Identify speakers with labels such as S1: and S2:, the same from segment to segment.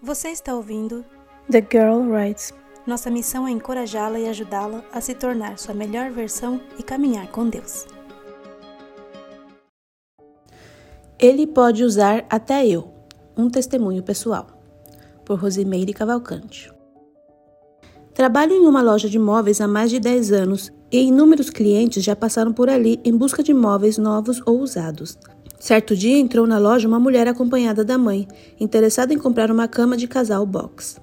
S1: Você está ouvindo
S2: The Girl Writes.
S1: Nossa missão é encorajá-la e ajudá-la a se tornar sua melhor versão e caminhar com Deus.
S2: Ele pode usar até eu. Um testemunho pessoal. Por Rosimeire Cavalcante. Trabalho em uma loja de móveis há mais de 10 anos e inúmeros clientes já passaram por ali em busca de móveis novos ou usados. Certo dia entrou na loja uma mulher acompanhada da mãe, interessada em comprar uma cama de casal box.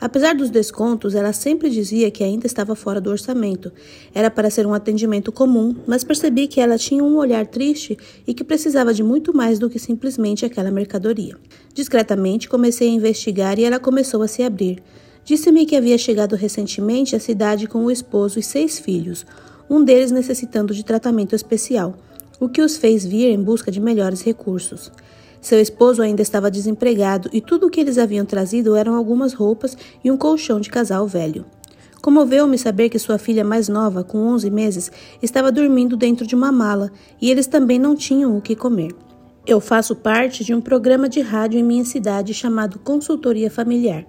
S2: Apesar dos descontos, ela sempre dizia que ainda estava fora do orçamento. Era para ser um atendimento comum, mas percebi que ela tinha um olhar triste e que precisava de muito mais do que simplesmente aquela mercadoria. Discretamente comecei a investigar e ela começou a se abrir. Disse-me que havia chegado recentemente à cidade com o esposo e seis filhos, um deles necessitando de tratamento especial o que os fez vir em busca de melhores recursos. Seu esposo ainda estava desempregado e tudo o que eles haviam trazido eram algumas roupas e um colchão de casal velho. Comoveu-me saber que sua filha mais nova, com 11 meses, estava dormindo dentro de uma mala e eles também não tinham o que comer. Eu faço parte de um programa de rádio em minha cidade chamado Consultoria Familiar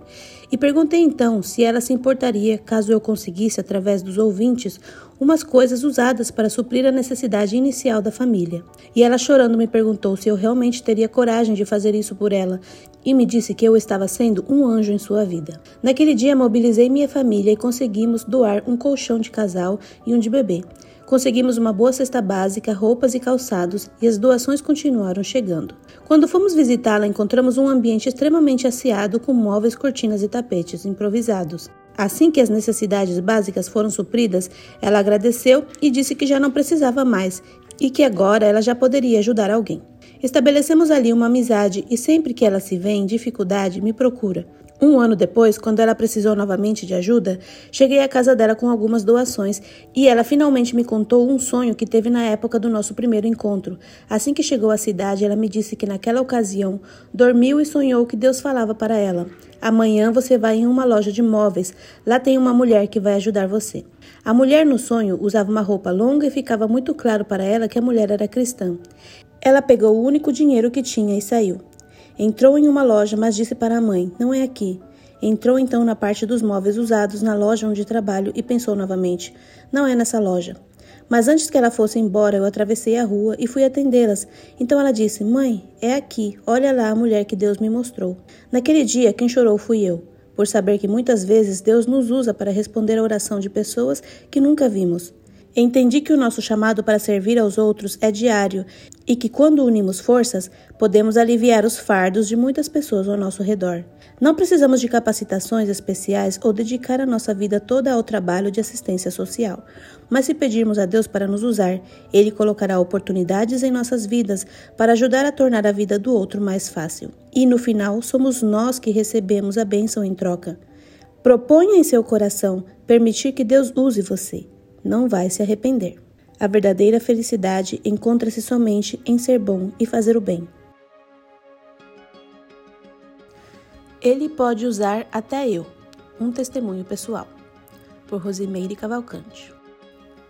S2: e perguntei então se ela se importaria caso eu conseguisse, através dos ouvintes, umas coisas usadas para suprir a necessidade inicial da família. E ela chorando me perguntou se eu realmente teria coragem de fazer isso por ela e me disse que eu estava sendo um anjo em sua vida. Naquele dia mobilizei minha família e conseguimos doar um colchão de casal e um de bebê. Conseguimos uma boa cesta básica, roupas e calçados, e as doações continuaram chegando. Quando fomos visitá-la, encontramos um ambiente extremamente asseado com móveis, cortinas e tapetes improvisados. Assim que as necessidades básicas foram supridas, ela agradeceu e disse que já não precisava mais e que agora ela já poderia ajudar alguém. Estabelecemos ali uma amizade e sempre que ela se vê em dificuldade, me procura. Um ano depois, quando ela precisou novamente de ajuda, cheguei à casa dela com algumas doações e ela finalmente me contou um sonho que teve na época do nosso primeiro encontro. Assim que chegou à cidade, ela me disse que naquela ocasião dormiu e sonhou que Deus falava para ela: Amanhã você vai em uma loja de móveis, lá tem uma mulher que vai ajudar você. A mulher no sonho usava uma roupa longa e ficava muito claro para ela que a mulher era cristã. Ela pegou o único dinheiro que tinha e saiu. Entrou em uma loja, mas disse para a mãe: Não é aqui. Entrou então na parte dos móveis usados na loja onde trabalho e pensou novamente: Não é nessa loja. Mas antes que ela fosse embora, eu atravessei a rua e fui atendê-las. Então ela disse: Mãe, é aqui. Olha lá a mulher que Deus me mostrou. Naquele dia, quem chorou fui eu, por saber que muitas vezes Deus nos usa para responder a oração de pessoas que nunca vimos. Entendi que o nosso chamado para servir aos outros é diário e que, quando unimos forças, podemos aliviar os fardos de muitas pessoas ao nosso redor. Não precisamos de capacitações especiais ou dedicar a nossa vida toda ao trabalho de assistência social. Mas se pedirmos a Deus para nos usar, Ele colocará oportunidades em nossas vidas para ajudar a tornar a vida do outro mais fácil. E no final, somos nós que recebemos a bênção em troca. Proponha em seu coração permitir que Deus use você não vai se arrepender. A verdadeira felicidade encontra-se somente em ser bom e fazer o bem. Ele pode usar até eu. Um testemunho pessoal. Por Rosimeire Cavalcante.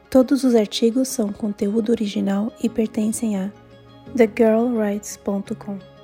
S2: Todos os artigos são conteúdo original e pertencem a thegirlwrites.com.